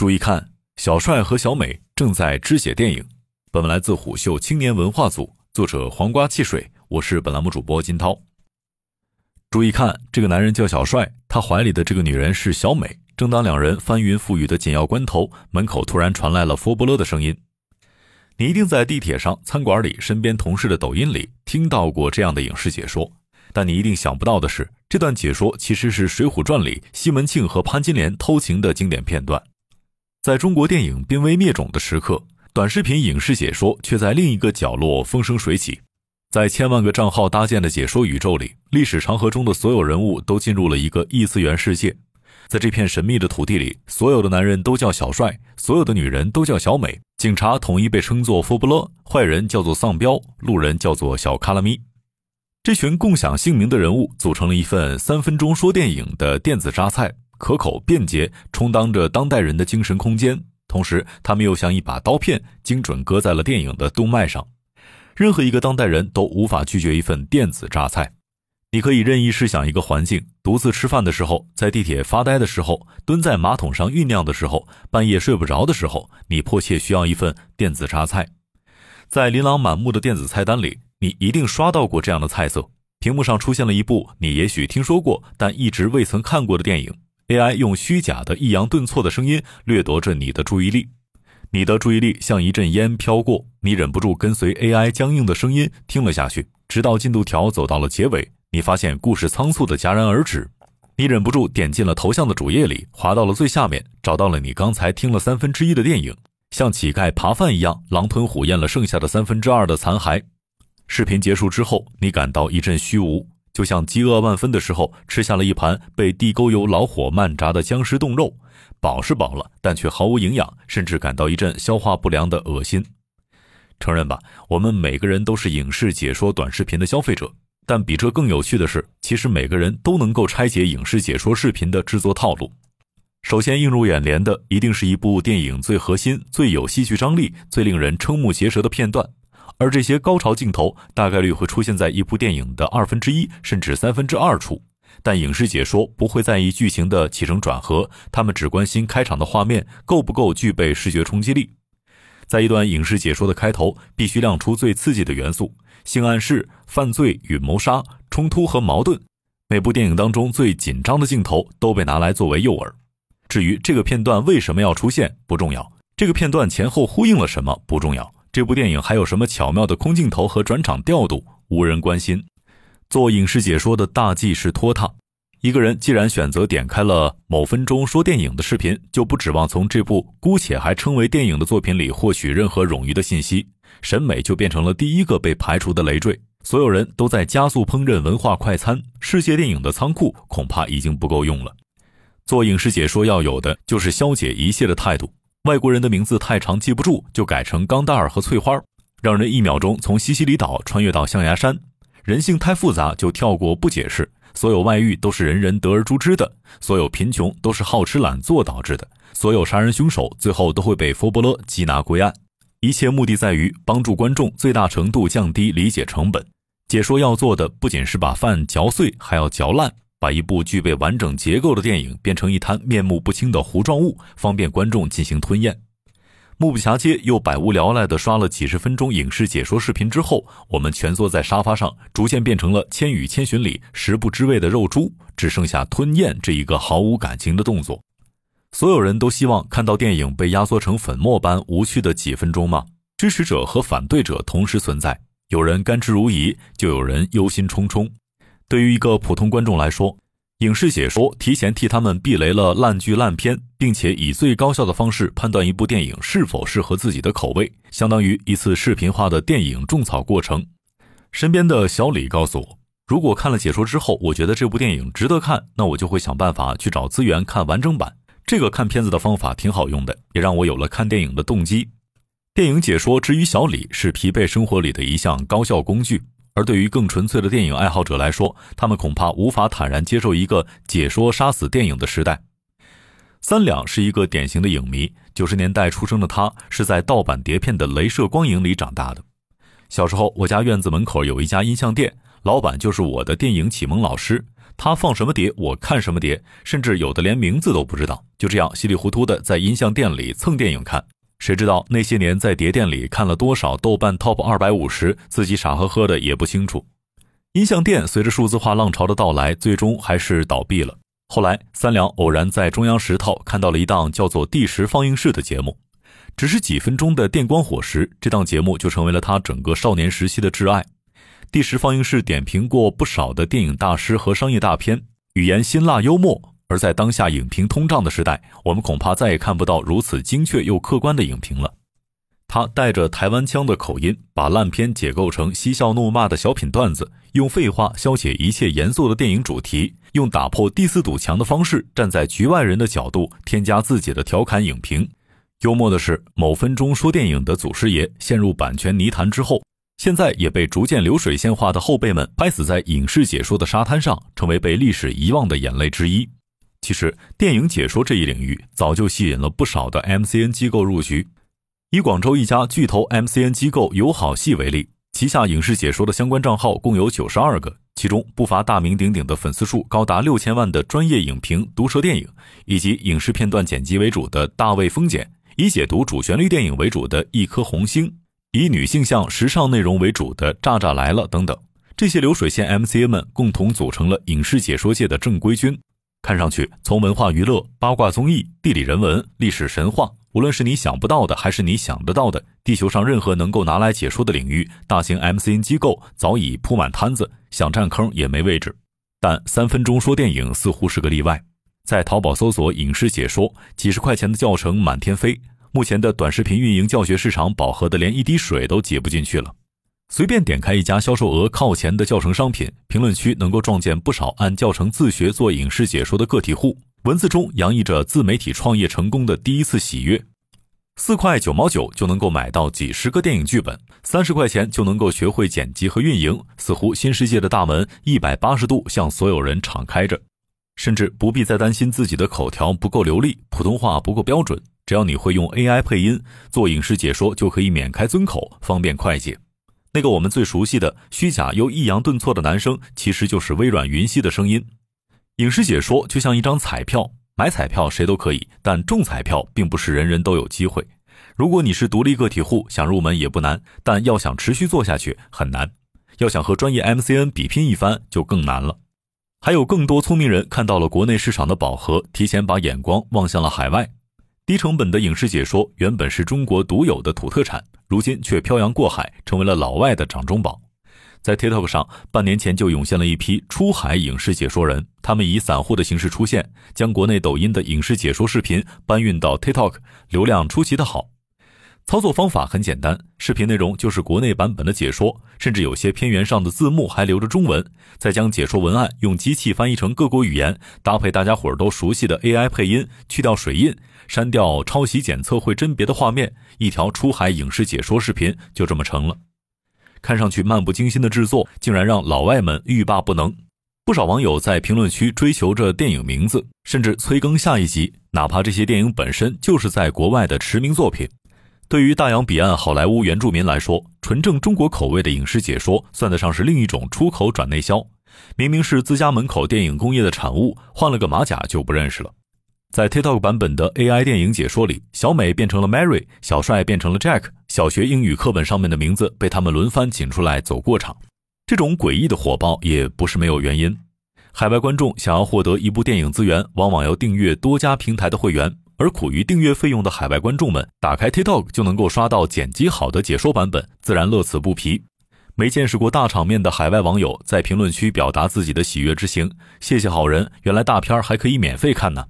注意看，小帅和小美正在肢解电影。本文来自虎嗅青年文化组，作者黄瓜汽水，我是本栏目主播金涛。注意看，这个男人叫小帅，他怀里的这个女人是小美。正当两人翻云覆雨的紧要关头，门口突然传来了佛波勒的声音。你一定在地铁上、餐馆里、身边同事的抖音里听到过这样的影视解说，但你一定想不到的是，这段解说其实是《水浒传》里西门庆和潘金莲偷情的经典片段。在中国电影濒危灭种的时刻，短视频影视解说却在另一个角落风生水起。在千万个账号搭建的解说宇宙里，历史长河中的所有人物都进入了一个异次元世界。在这片神秘的土地里，所有的男人都叫小帅，所有的女人都叫小美，警察统一被称作佛布勒，坏人叫做丧彪，路人叫做小卡拉咪。这群共享姓名的人物组成了一份三分钟说电影的电子榨菜，可口便捷，充当着当代人的精神空间。同时，他们又像一把刀片，精准割在了电影的动脉上。任何一个当代人都无法拒绝一份电子榨菜。你可以任意试想一个环境：独自吃饭的时候，在地铁发呆的时候，蹲在马桶上酝酿的时候，半夜睡不着的时候，你迫切需要一份电子榨菜。在琳琅满目的电子菜单里，你一定刷到过这样的菜色：屏幕上出现了一部你也许听说过但一直未曾看过的电影，AI 用虚假的抑扬顿挫的声音掠夺着你的注意力，你的注意力像一阵烟飘过，你忍不住跟随 AI 僵硬的声音听了下去，直到进度条走到了结尾。你发现故事仓促的戛然而止，你忍不住点进了头像的主页里，滑到了最下面，找到了你刚才听了三分之一的电影，像乞丐扒饭一样狼吞虎咽了剩下的三分之二的残骸。视频结束之后，你感到一阵虚无，就像饥饿万分的时候吃下了一盘被地沟油老火慢炸的僵尸冻肉，饱是饱了，但却毫无营养，甚至感到一阵消化不良的恶心。承认吧，我们每个人都是影视解说短视频的消费者。但比这更有趣的是，其实每个人都能够拆解影视解说视频的制作套路。首先映入眼帘的，一定是一部电影最核心、最有戏剧张力、最令人瞠目结舌的片段，而这些高潮镜头大概率会出现在一部电影的二分之一甚至三分之二处。但影视解说不会在意剧情的起承转合，他们只关心开场的画面够不够具备视觉冲击力。在一段影视解说的开头，必须亮出最刺激的元素。性暗示、犯罪与谋杀、冲突和矛盾，每部电影当中最紧张的镜头都被拿来作为诱饵。至于这个片段为什么要出现不重要，这个片段前后呼应了什么不重要，这部电影还有什么巧妙的空镜头和转场调度无人关心。做影视解说的大忌是拖沓。一个人既然选择点开了某分钟说电影的视频，就不指望从这部姑且还称为电影的作品里获取任何冗余的信息。审美就变成了第一个被排除的累赘。所有人都在加速烹饪文化快餐，世界电影的仓库恐怕已经不够用了。做影视解说要有的就是消解一切的态度。外国人的名字太长记不住，就改成钢达尔和翠花，让人一秒钟从西西里岛穿越到象牙山。人性太复杂，就跳过不解释。所有外遇都是人人得而诛之的，所有贫穷都是好吃懒做导致的，所有杀人凶手最后都会被佛伯勒缉拿归案。一切目的在于帮助观众最大程度降低理解成本。解说要做的不仅是把饭嚼碎，还要嚼烂，把一部具备完整结构的电影变成一滩面目不清的糊状物，方便观众进行吞咽。目不暇接又百无聊赖地刷了几十分钟影视解说视频之后，我们蜷缩在沙发上，逐渐变成了《千与千寻》里食不知味的肉猪，只剩下吞咽这一个毫无感情的动作。所有人都希望看到电影被压缩成粉末般无趣的几分钟吗？支持者和反对者同时存在，有人甘之如饴，就有人忧心忡忡。对于一个普通观众来说，影视解说提前替他们避雷了烂剧烂片，并且以最高效的方式判断一部电影是否适合自己的口味，相当于一次视频化的电影种草过程。身边的小李告诉我，如果看了解说之后，我觉得这部电影值得看，那我就会想办法去找资源看完整版。这个看片子的方法挺好用的，也让我有了看电影的动机。电影解说之于小李是疲惫生活里的一项高效工具，而对于更纯粹的电影爱好者来说，他们恐怕无法坦然接受一个解说杀死电影的时代。三两是一个典型的影迷，九十年代出生的他是在盗版碟片的镭射光影里长大的。小时候，我家院子门口有一家音像店，老板就是我的电影启蒙老师。他放什么碟，我看什么碟，甚至有的连名字都不知道，就这样稀里糊涂的在音像店里蹭电影看。谁知道那些年在碟店里看了多少豆瓣 Top 二百五十，自己傻呵呵的也不清楚。音像店随着数字化浪潮的到来，最终还是倒闭了。后来，三两偶然在中央十套看到了一档叫做《第十放映室》的节目，只是几分钟的电光火石，这档节目就成为了他整个少年时期的挚爱。第十放映室点评过不少的电影大师和商业大片，语言辛辣幽默。而在当下影评通胀的时代，我们恐怕再也看不到如此精确又客观的影评了。他带着台湾腔的口音，把烂片解构成嬉笑怒骂的小品段子，用废话消解一切严肃的电影主题，用打破第四堵墙的方式，站在局外人的角度，添加自己的调侃影评。幽默的是，某分钟说电影的祖师爷陷入版权泥潭之后，现在也被逐渐流水线化的后辈们拍死在影视解说的沙滩上，成为被历史遗忘的眼泪之一。其实，电影解说这一领域早就吸引了不少的 MCN 机构入局。以广州一家巨头 MCN 机构友好系为例，旗下影视解说的相关账号共有九十二个，其中不乏大名鼎鼎的粉丝数高达六千万的专业影评毒舌电影，以及影视片段剪辑为主的大卫风剪，以解读主旋律电影为主的一颗红星，以女性向时尚内容为主的炸炸来了等等。这些流水线 MCN 们共同组成了影视解说界的正规军。看上去，从文化娱乐、八卦综艺、地理人文、历史神话。无论是你想不到的，还是你想得到的，地球上任何能够拿来解说的领域，大型 MCN 机构早已铺满摊子，想占坑也没位置。但三分钟说电影似乎是个例外，在淘宝搜索影视解说，几十块钱的教程满天飞。目前的短视频运营教学市场饱和的连一滴水都挤不进去了。随便点开一家销售额靠前的教程商品，评论区能够撞见不少按教程自学做影视解说的个体户。文字中洋溢着自媒体创业成功的第一次喜悦，四块九毛九就能够买到几十个电影剧本，三十块钱就能够学会剪辑和运营，似乎新世界的大门一百八十度向所有人敞开着，甚至不必再担心自己的口条不够流利，普通话不够标准，只要你会用 AI 配音做影视解说，就可以免开尊口，方便快捷。那个我们最熟悉的虚假又抑扬顿挫的男生，其实就是微软云溪的声音。影视解说就像一张彩票，买彩票谁都可以，但中彩票并不是人人都有机会。如果你是独立个体户，想入门也不难，但要想持续做下去很难。要想和专业 MCN 比拼一番就更难了。还有更多聪明人看到了国内市场的饱和，提前把眼光望向了海外。低成本的影视解说原本是中国独有的土特产，如今却漂洋过海，成为了老外的掌中宝。在 TikTok 上，半年前就涌现了一批出海影视解说人，他们以散户的形式出现，将国内抖音的影视解说视频搬运到 TikTok，流量出奇的好。操作方法很简单，视频内容就是国内版本的解说，甚至有些片源上的字幕还留着中文，再将解说文案用机器翻译成各国语言，搭配大家伙儿都熟悉的 AI 配音，去掉水印，删掉抄袭检测会甄别的画面，一条出海影视解说视频就这么成了。看上去漫不经心的制作，竟然让老外们欲罢不能。不少网友在评论区追求着电影名字，甚至催更下一集，哪怕这些电影本身就是在国外的驰名作品。对于大洋彼岸好莱坞原住民来说，纯正中国口味的影视解说，算得上是另一种出口转内销。明明是自家门口电影工业的产物，换了个马甲就不认识了。在 TikTok 版本的 AI 电影解说里，小美变成了 Mary，小帅变成了 Jack，小学英语课本上面的名字被他们轮番请出来走过场。这种诡异的火爆也不是没有原因。海外观众想要获得一部电影资源，往往要订阅多家平台的会员，而苦于订阅费用的海外观众们，打开 TikTok 就能够刷到剪辑好的解说版本，自然乐此不疲。没见识过大场面的海外网友在评论区表达自己的喜悦之情：“谢谢好人，原来大片还可以免费看呢。”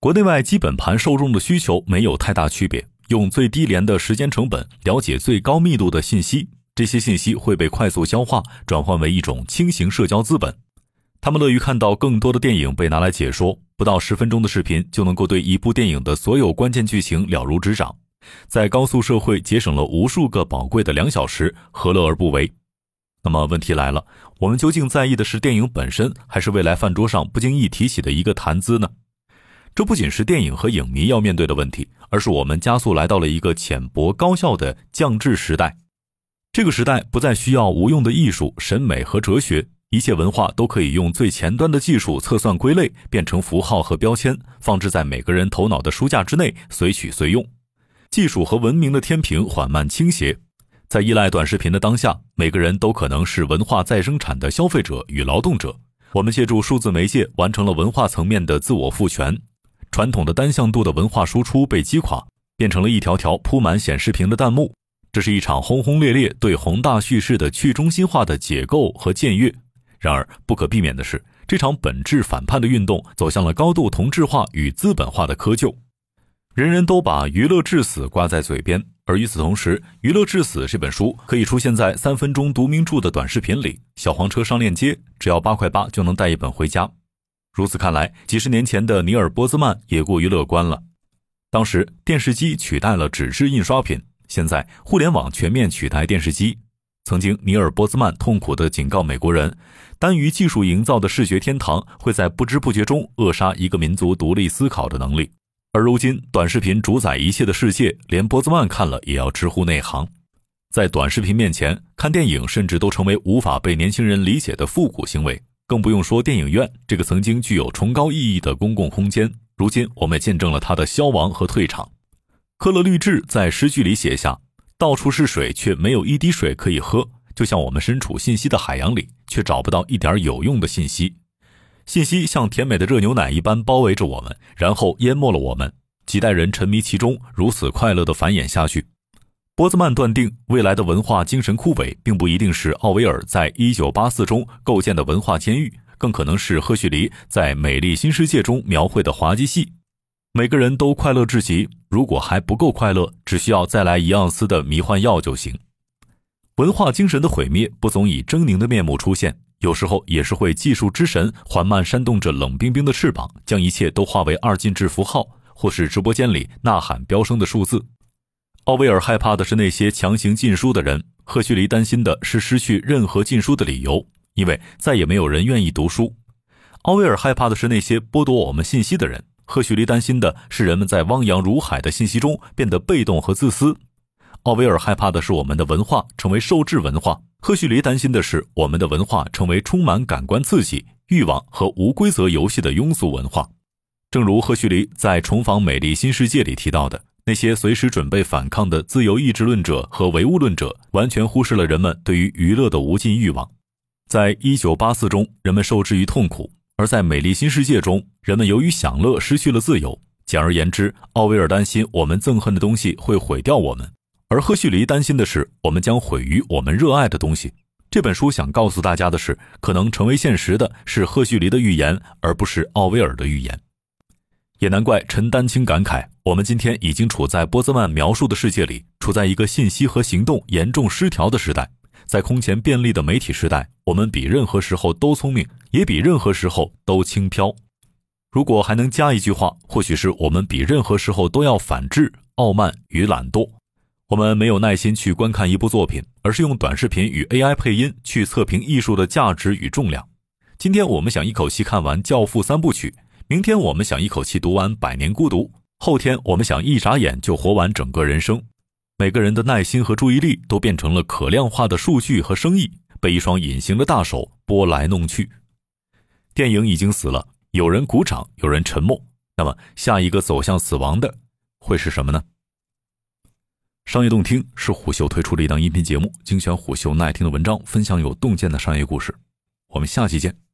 国内外基本盘受众的需求没有太大区别，用最低廉的时间成本了解最高密度的信息，这些信息会被快速消化，转换为一种轻型社交资本。他们乐于看到更多的电影被拿来解说，不到十分钟的视频就能够对一部电影的所有关键剧情了如指掌，在高速社会节省了无数个宝贵的两小时，何乐而不为？那么问题来了，我们究竟在意的是电影本身，还是未来饭桌上不经意提起的一个谈资呢？这不仅是电影和影迷要面对的问题，而是我们加速来到了一个浅薄高效的降智时代。这个时代不再需要无用的艺术、审美和哲学，一切文化都可以用最前端的技术测算归类，变成符号和标签，放置在每个人头脑的书架之内，随取随用。技术和文明的天平缓慢倾斜，在依赖短视频的当下，每个人都可能是文化再生产的消费者与劳动者。我们借助数字媒介完成了文化层面的自我赋权，传统的单向度的文化输出被击垮，变成了一条条铺满显示屏的弹幕。这是一场轰轰烈烈对宏大叙事的去中心化的解构和僭越。然而，不可避免的是，这场本质反叛的运动走向了高度同质化与资本化的窠臼。人人都把“娱乐至死”挂在嘴边，而与此同时，《娱乐至死》这本书可以出现在三分钟读名著的短视频里。小黄车上链接，只要八块八就能带一本回家。如此看来，几十年前的尼尔·波兹曼也过于乐观了。当时，电视机取代了纸质印刷品，现在互联网全面取代电视机。曾经，尼尔·波兹曼痛苦地警告美国人，单于技术营造的视觉天堂会在不知不觉中扼杀一个民族独立思考的能力。而如今，短视频主宰一切的世界，连波兹曼看了也要直呼内行。在短视频面前，看电影甚至都成为无法被年轻人理解的复古行为，更不用说电影院这个曾经具有崇高意义的公共空间。如今，我们也见证了它的消亡和退场。科勒律治在诗句里写下。到处是水，却没有一滴水可以喝，就像我们身处信息的海洋里，却找不到一点有用的信息。信息像甜美的热牛奶一般包围着我们，然后淹没了我们。几代人沉迷其中，如此快乐地繁衍下去。波兹曼断定，未来的文化精神枯萎，并不一定是奥威尔在《一九八四》中构建的文化监狱，更可能是赫胥黎在《美丽新世界》中描绘的滑稽戏。每个人都快乐至极，如果还不够快乐，只需要再来一盎司的迷幻药就行。文化精神的毁灭不总以狰狞的面目出现，有时候也是会技术之神缓慢扇动着冷冰冰的翅膀，将一切都化为二进制符号，或是直播间里呐喊飙升的数字。奥威尔害怕的是那些强行禁书的人，赫胥黎担心的是失去任何禁书的理由，因为再也没有人愿意读书。奥威尔害怕的是那些剥夺我们信息的人。赫胥黎担心的是人们在汪洋如海的信息中变得被动和自私，奥威尔害怕的是我们的文化成为受制文化，赫胥黎担心的是我们的文化成为充满感官刺激、欲望和无规则游戏的庸俗文化。正如赫胥黎在《重访美丽新世界》里提到的，那些随时准备反抗的自由意志论者和唯物论者，完全忽视了人们对于娱乐的无尽欲望。在一九八四中，人们受制于痛苦。而在美丽新世界中，人们由于享乐失去了自由。简而言之，奥威尔担心我们憎恨的东西会毁掉我们，而赫胥黎担心的是我们将毁于我们热爱的东西。这本书想告诉大家的是，可能成为现实的是赫胥黎的预言，而不是奥威尔的预言。也难怪陈丹青感慨：我们今天已经处在波兹曼描述的世界里，处在一个信息和行动严重失调的时代。在空前便利的媒体时代，我们比任何时候都聪明，也比任何时候都轻飘。如果还能加一句话，或许是我们比任何时候都要反智、傲慢与懒惰。我们没有耐心去观看一部作品，而是用短视频与 AI 配音去测评艺术的价值与重量。今天我们想一口气看完《教父》三部曲，明天我们想一口气读完《百年孤独》，后天我们想一眨眼就活完整个人生。每个人的耐心和注意力都变成了可量化的数据和生意，被一双隐形的大手拨来弄去。电影已经死了，有人鼓掌，有人沉默。那么，下一个走向死亡的会是什么呢？商业洞听是虎嗅推出的一档音频节目，精选虎嗅耐听的文章，分享有洞见的商业故事。我们下期见。